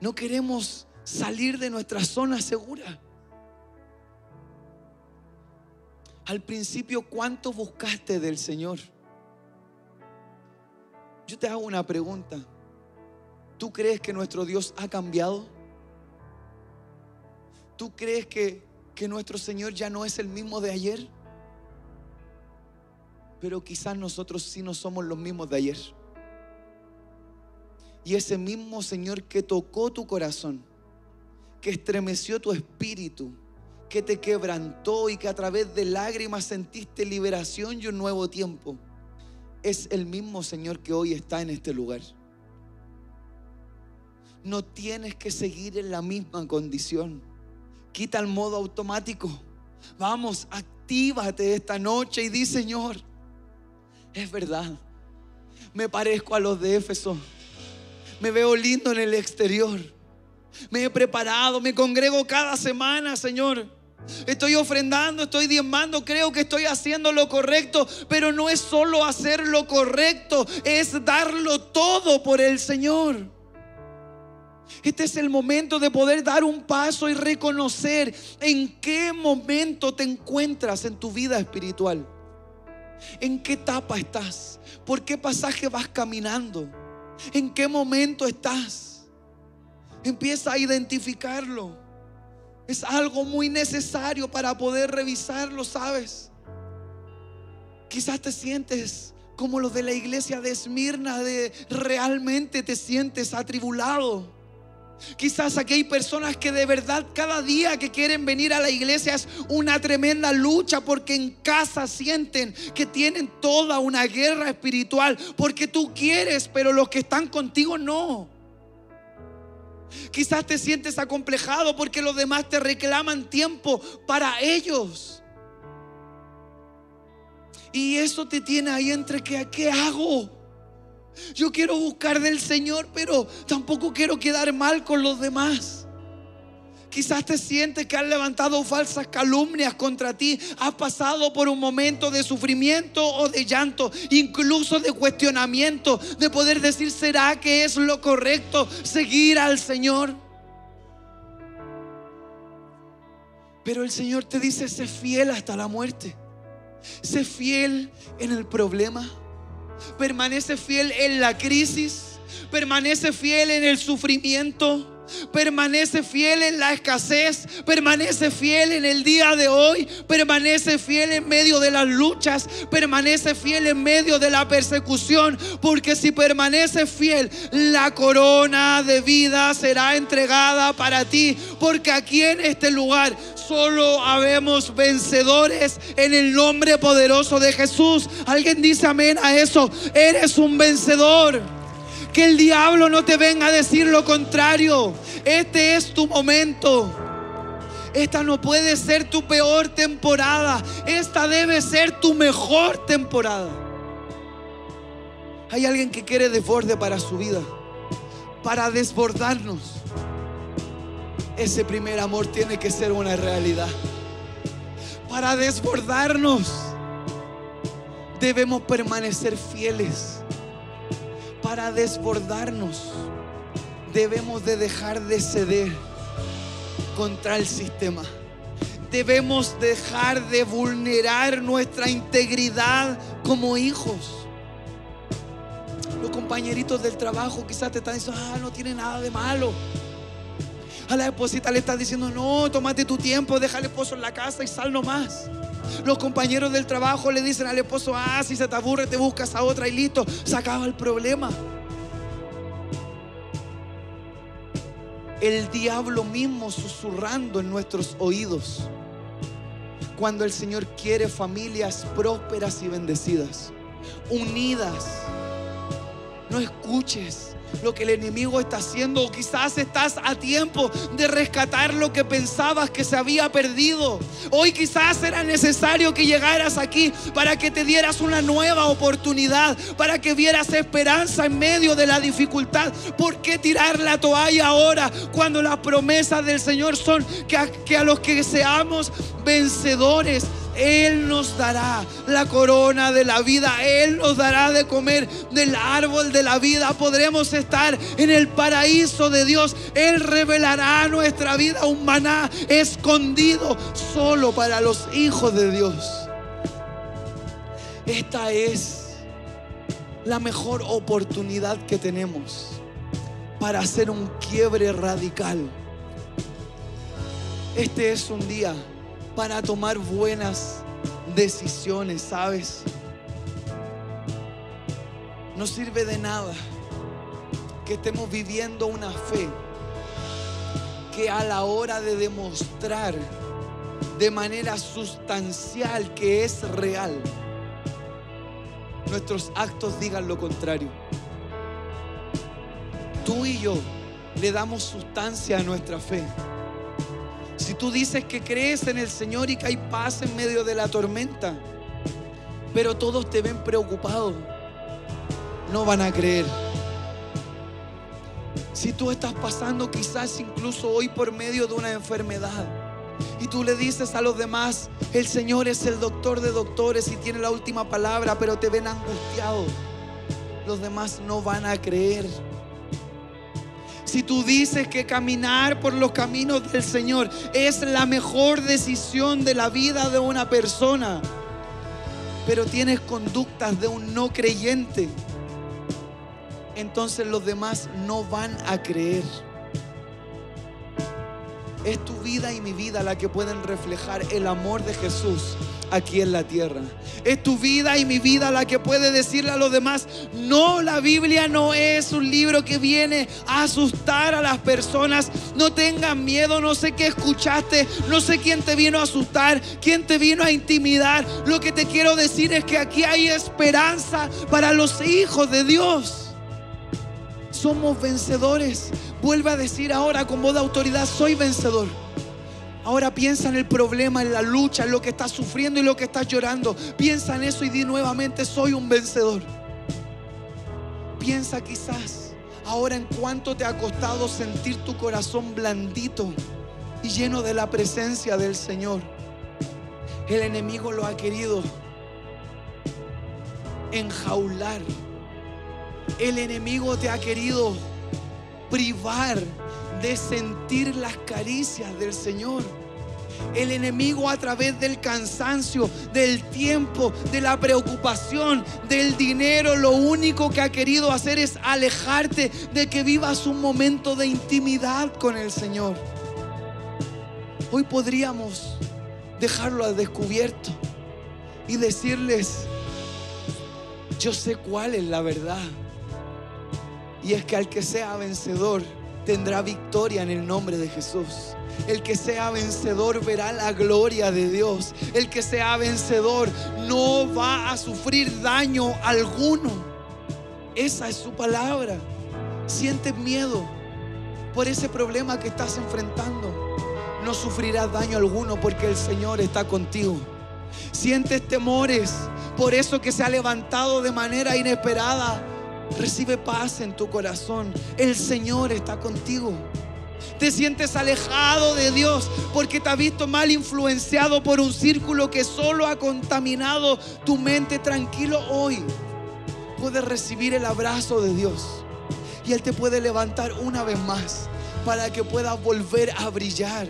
No queremos salir de nuestra zona segura. Al principio, ¿cuánto buscaste del Señor? Yo te hago una pregunta. ¿Tú crees que nuestro Dios ha cambiado? ¿Tú crees que, que nuestro Señor ya no es el mismo de ayer? Pero quizás nosotros sí no somos los mismos de ayer. Y ese mismo Señor que tocó tu corazón, que estremeció tu espíritu, que te quebrantó y que a través de lágrimas sentiste liberación y un nuevo tiempo, es el mismo Señor que hoy está en este lugar. No tienes que seguir en la misma condición. Quita el modo automático. Vamos, actívate esta noche y di, Señor, es verdad, me parezco a los de Éfeso me veo lindo en el exterior. Me he preparado, me congrego cada semana, Señor. Estoy ofrendando, estoy diezmando, creo que estoy haciendo lo correcto, pero no es solo hacer lo correcto, es darlo todo por el Señor. Este es el momento de poder dar un paso y reconocer en qué momento te encuentras en tu vida espiritual. ¿En qué etapa estás? ¿Por qué pasaje vas caminando? ¿En qué momento estás? Empieza a identificarlo. Es algo muy necesario para poder revisarlo, ¿sabes? Quizás te sientes como los de la iglesia de Esmirna, de realmente te sientes atribulado. Quizás aquí hay personas que de verdad cada día que quieren venir a la iglesia es una tremenda lucha porque en casa sienten que tienen toda una guerra espiritual porque tú quieres, pero los que están contigo no. Quizás te sientes acomplejado porque los demás te reclaman tiempo para ellos. Y eso te tiene ahí entre que, ¿qué hago? Yo quiero buscar del Señor, pero tampoco quiero quedar mal con los demás. Quizás te sientes que han levantado falsas calumnias contra ti. Has pasado por un momento de sufrimiento o de llanto, incluso de cuestionamiento, de poder decir, ¿será que es lo correcto seguir al Señor? Pero el Señor te dice, sé fiel hasta la muerte. Sé fiel en el problema. Permanece fiel en la crisis. Permanece fiel en el sufrimiento. Permanece fiel en la escasez, permanece fiel en el día de hoy, permanece fiel en medio de las luchas, permanece fiel en medio de la persecución, porque si permanece fiel, la corona de vida será entregada para ti, porque aquí en este lugar solo habemos vencedores en el nombre poderoso de Jesús. Alguien dice amén a eso, eres un vencedor. Que el diablo no te venga a decir lo contrario. Este es tu momento. Esta no puede ser tu peor temporada. Esta debe ser tu mejor temporada. Hay alguien que quiere desborde para su vida. Para desbordarnos. Ese primer amor tiene que ser una realidad. Para desbordarnos debemos permanecer fieles para desbordarnos, debemos de dejar de ceder contra el sistema. Debemos dejar de vulnerar nuestra integridad como hijos. Los compañeritos del trabajo quizás te están diciendo, ah, no tiene nada de malo. A la esposita le estás diciendo, no, tómate tu tiempo, deja al esposo en la casa y sal nomás. Los compañeros del trabajo le dicen al esposo, ah, si se te aburre, te buscas a otra y listo, se acaba el problema. El diablo mismo susurrando en nuestros oídos cuando el Señor quiere familias prósperas y bendecidas, unidas. No escuches lo que el enemigo está haciendo. O quizás estás a tiempo de rescatar lo que pensabas que se había perdido. Hoy quizás era necesario que llegaras aquí para que te dieras una nueva oportunidad, para que vieras esperanza en medio de la dificultad. ¿Por qué tirar la toalla ahora cuando las promesas del Señor son que a, los que seamos vencedores? Él nos dará la corona de la vida. Él nos dará de comer del árbol de la vida. Podremos estar en el paraíso de Dios. Él revelará nuestra vida un maná escondido solo para los hijos de Dios. Esta es la mejor oportunidad que tenemos para hacer un quiebre radical. Este es un día para tomar buenas decisiones, ¿sabes? No sirve de nada que estemos viviendo una fe que a la hora de demostrar de manera sustancial que es real, nuestros actos digan lo contrario. Tú y yo le damos sustancia a nuestra fe. Si tú dices que crees en el Señor y que hay paz en medio de la tormenta, pero todos te ven preocupado, no van a creer. Si tú estás pasando quizás incluso hoy por medio de una enfermedad y tú le dices a los demás, el Señor es el doctor de doctores y tiene la última palabra, pero te ven angustiado, los demás no van a creer. Si tú dices que caminar por los caminos del Señor es la mejor decisión de la vida de una persona, pero tienes conductas de un no creyente, entonces los demás no van a creer. Es tu vida y mi vida la que pueden reflejar el amor de Jesús aquí en la tierra. Es tu vida y mi vida la que puede decirle a los demás, no, la Biblia no es un libro que viene a asustar a las personas. No tengan miedo, no sé qué escuchaste, no sé quién te vino a asustar, quién te vino a intimidar. Lo que te quiero decir es que aquí hay esperanza para los hijos de Dios somos vencedores. Vuelve a decir ahora con voz de autoridad, soy vencedor. Ahora piensa en el problema, en la lucha, en lo que estás sufriendo y lo que estás llorando. Piensa en eso y di nuevamente, soy un vencedor. Piensa quizás ahora en cuánto te ha costado sentir tu corazón blandito y lleno de la presencia del Señor. El enemigo lo ha querido enjaular el enemigo te ha querido privar de sentir las caricias del Señor. El enemigo a través del cansancio, del tiempo, de la preocupación, del dinero, lo único que ha querido hacer es alejarte de que vivas un momento de intimidad con el Señor. Hoy podríamos dejarlo al descubierto y decirles, yo sé cuál es la verdad. Y es que al que sea vencedor tendrá victoria en el nombre de Jesús. El que sea vencedor verá la gloria de Dios. El que sea vencedor no va a sufrir daño alguno. Esa es su palabra. Sientes miedo por ese problema que estás enfrentando. No sufrirás daño alguno porque el Señor está contigo. Sientes temores por eso que se ha levantado de manera inesperada Recibe paz en tu corazón. El Señor está contigo. Te sientes alejado de Dios porque te has visto mal influenciado por un círculo que solo ha contaminado tu mente. Tranquilo hoy. Puedes recibir el abrazo de Dios. Y Él te puede levantar una vez más para que puedas volver a brillar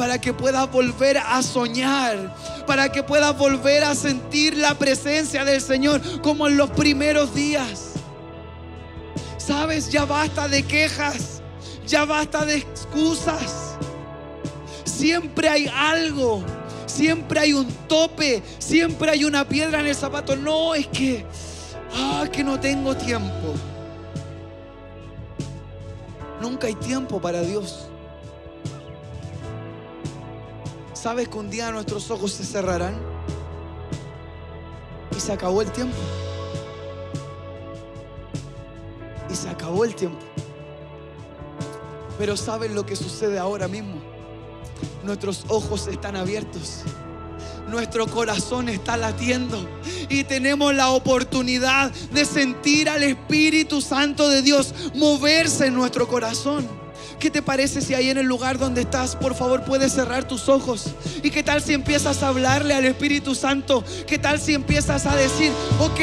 para que puedas volver a soñar, para que puedas volver a sentir la presencia del Señor como en los primeros días. Sabes, ya basta de quejas, ya basta de excusas. Siempre hay algo, siempre hay un tope, siempre hay una piedra en el zapato. No, es que, ah, que no tengo tiempo. Nunca hay tiempo para Dios. ¿Sabes que un día nuestros ojos se cerrarán? Y se acabó el tiempo. Y se acabó el tiempo. Pero ¿saben lo que sucede ahora mismo? Nuestros ojos están abiertos. Nuestro corazón está latiendo y tenemos la oportunidad de sentir al Espíritu Santo de Dios moverse en nuestro corazón. ¿Qué te parece si ahí en el lugar donde estás, por favor, puedes cerrar tus ojos? ¿Y qué tal si empiezas a hablarle al Espíritu Santo? ¿Qué tal si empiezas a decir, ok,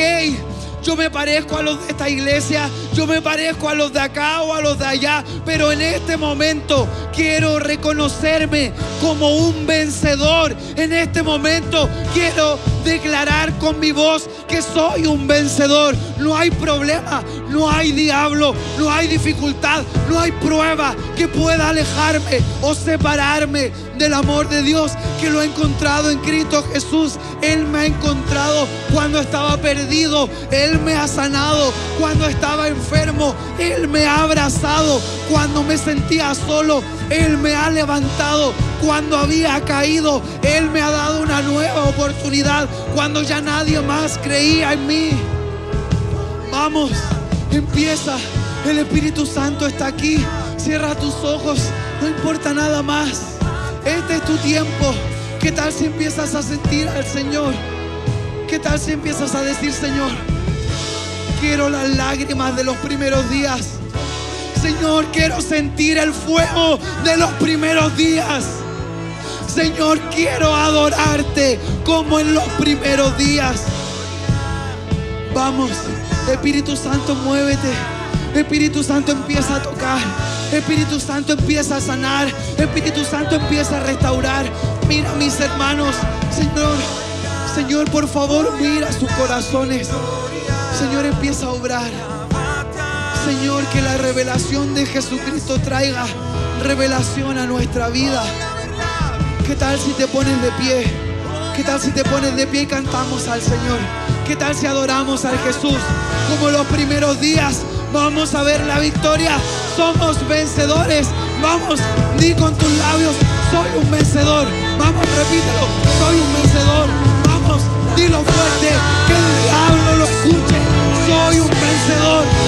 yo me parezco a los de esta iglesia, yo me parezco a los de acá o a los de allá, pero en este momento quiero reconocerme como un vencedor. En este momento quiero declarar con mi voz que soy un vencedor. No hay problema, no hay diablo, no hay dificultad, no hay prueba que pueda alejarme o separarme del amor de Dios que lo he encontrado en Cristo Jesús. Él me ha encontrado cuando estaba perdido. Él me ha sanado cuando estaba enfermo. Él me ha abrazado cuando me sentía solo. Él me ha levantado cuando había caído. Él me ha dado una nueva oportunidad cuando ya nadie más creía en mí. Vamos, empieza. El Espíritu Santo está aquí. Cierra tus ojos. No importa nada más. Este es tu tiempo. ¿Qué tal si empiezas a sentir al Señor? ¿Qué tal si empiezas a decir, Señor, quiero las lágrimas de los primeros días? Señor, quiero sentir el fuego de los primeros días. Señor, quiero adorarte como en los primeros días. Vamos, Espíritu Santo, muévete. Espíritu Santo empieza a tocar. Espíritu Santo empieza a sanar. Espíritu Santo empieza a restaurar. Mira mis hermanos, Señor. Señor, por favor, mira sus corazones. Señor, empieza a obrar. Señor, que la revelación de Jesucristo traiga revelación a nuestra vida. ¿Qué tal si te pones de pie? ¿Qué tal si te pones de pie y cantamos al Señor? ¿Qué tal si adoramos al Jesús? Como los primeros días vamos a ver la victoria. Somos vencedores. Vamos, di con tus labios, soy un vencedor. Vamos, repítelo, soy un vencedor. Vamos, dilo fuerte, que el diablo lo escuche. Soy un vencedor.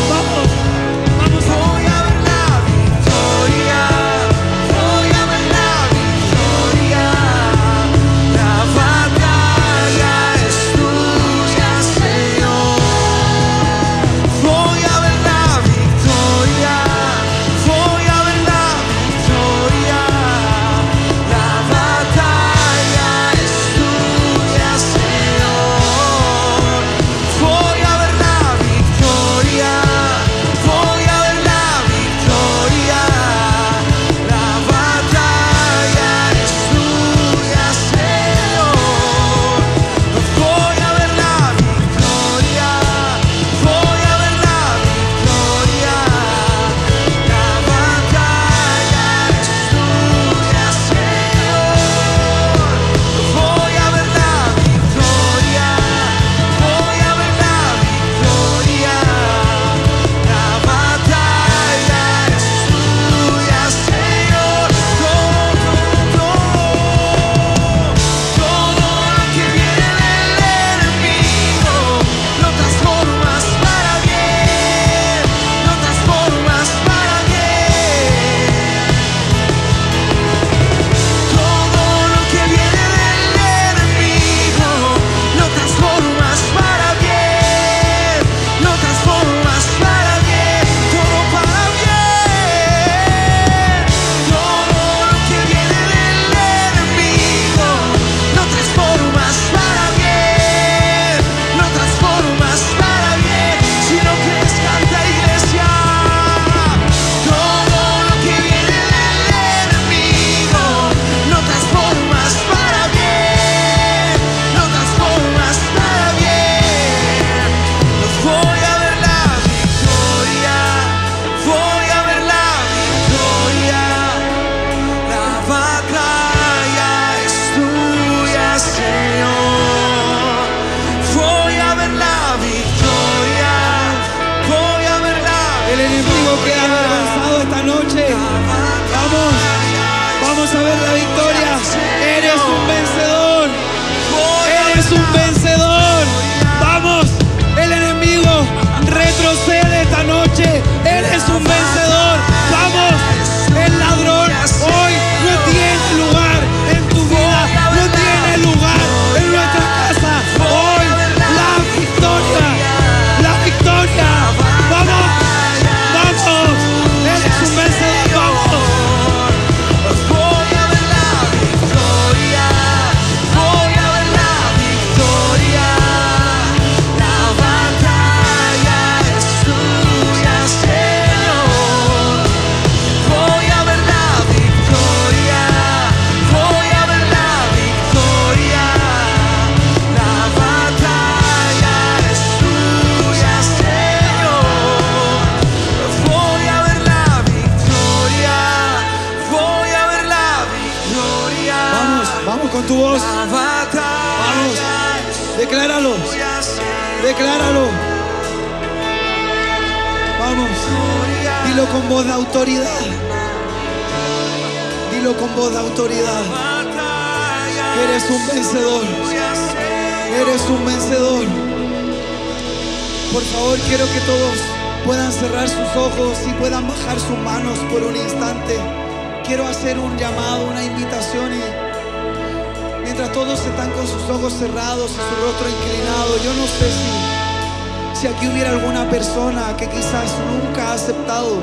persona que quizás nunca ha aceptado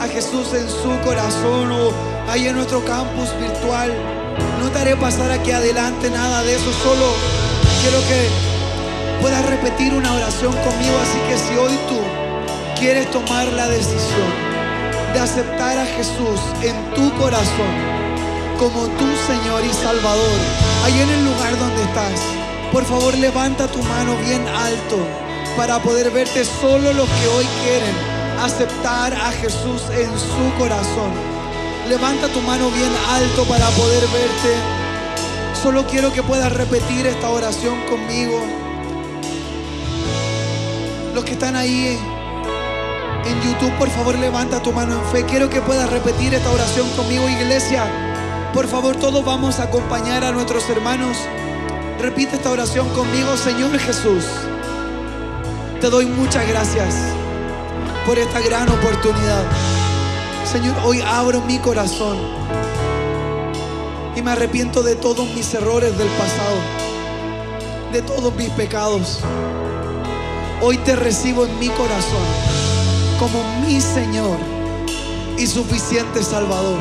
a Jesús en su corazón o ahí en nuestro campus virtual. No te haré pasar aquí adelante nada de eso, solo quiero que puedas repetir una oración conmigo, así que si hoy tú quieres tomar la decisión de aceptar a Jesús en tu corazón como tu Señor y Salvador, ahí en el lugar donde estás, por favor levanta tu mano bien alto para poder verte solo los que hoy quieren aceptar a Jesús en su corazón. Levanta tu mano bien alto para poder verte. Solo quiero que puedas repetir esta oración conmigo. Los que están ahí en YouTube, por favor, levanta tu mano en fe. Quiero que puedas repetir esta oración conmigo, iglesia. Por favor, todos vamos a acompañar a nuestros hermanos. Repite esta oración conmigo, Señor Jesús. Te doy muchas gracias por esta gran oportunidad. Señor, hoy abro mi corazón y me arrepiento de todos mis errores del pasado, de todos mis pecados. Hoy te recibo en mi corazón como mi Señor y suficiente Salvador.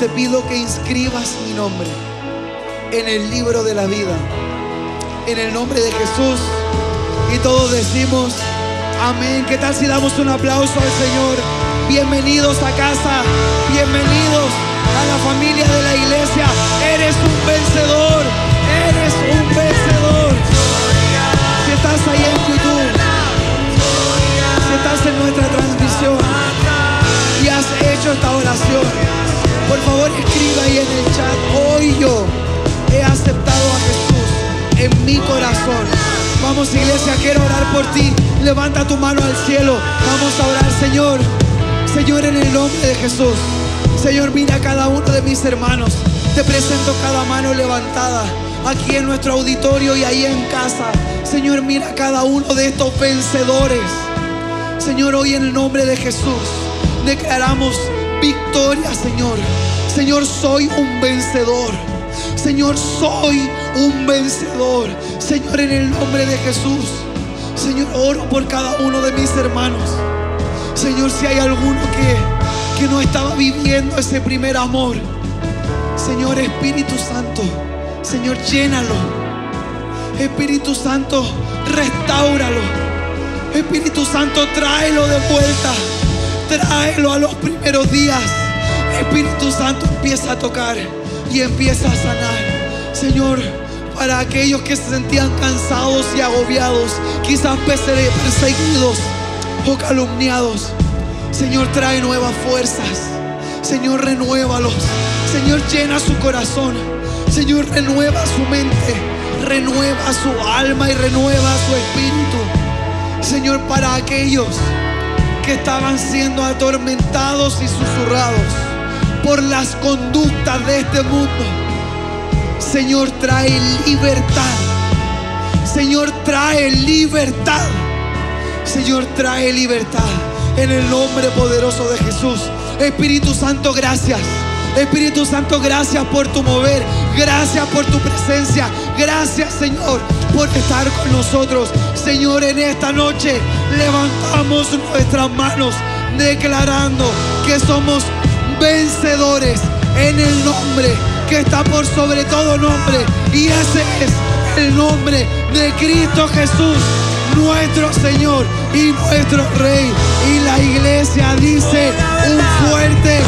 Te pido que inscribas mi nombre en el libro de la vida. En el nombre de Jesús. Y todos decimos, amén. ¿Qué tal si damos un aplauso al Señor? Bienvenidos a casa. Bienvenidos a la familia de la iglesia. Eres un vencedor. Eres un vencedor. Si estás ahí en YouTube, si estás en nuestra transmisión y has hecho esta oración, por favor escriba ahí en el chat. Hoy yo he aceptado a Jesús en mi corazón. Vamos iglesia, quiero orar por ti. Levanta tu mano al cielo. Vamos a orar, Señor. Señor, en el nombre de Jesús. Señor, mira a cada uno de mis hermanos. Te presento cada mano levantada aquí en nuestro auditorio y ahí en casa. Señor, mira a cada uno de estos vencedores. Señor, hoy en el nombre de Jesús declaramos victoria, Señor. Señor, soy un vencedor. Señor, soy un vencedor. Señor, en el nombre de Jesús. Señor, oro por cada uno de mis hermanos. Señor, si hay alguno que, que no estaba viviendo ese primer amor. Señor, Espíritu Santo. Señor, llénalo. Espíritu Santo, restáuralo. Espíritu Santo, tráelo de vuelta. Tráelo a los primeros días. Espíritu Santo empieza a tocar y empieza a sanar. Señor, para aquellos que se sentían cansados y agobiados, quizás perseguidos o calumniados. Señor, trae nuevas fuerzas. Señor, renuévalos. Señor, llena su corazón. Señor, renueva su mente. Renueva su alma y renueva su espíritu. Señor, para aquellos que estaban siendo atormentados y susurrados por las conductas de este mundo. Señor, trae libertad. Señor, trae libertad. Señor, trae libertad. En el nombre poderoso de Jesús. Espíritu Santo, gracias. Espíritu Santo, gracias por tu mover. Gracias por tu presencia. Gracias, Señor, por estar con nosotros. Señor, en esta noche levantamos nuestras manos declarando que somos vencedores en el nombre que está por sobre todo nombre. Y ese es el nombre de Cristo Jesús, nuestro Señor y nuestro Rey. Y la iglesia dice un fuerte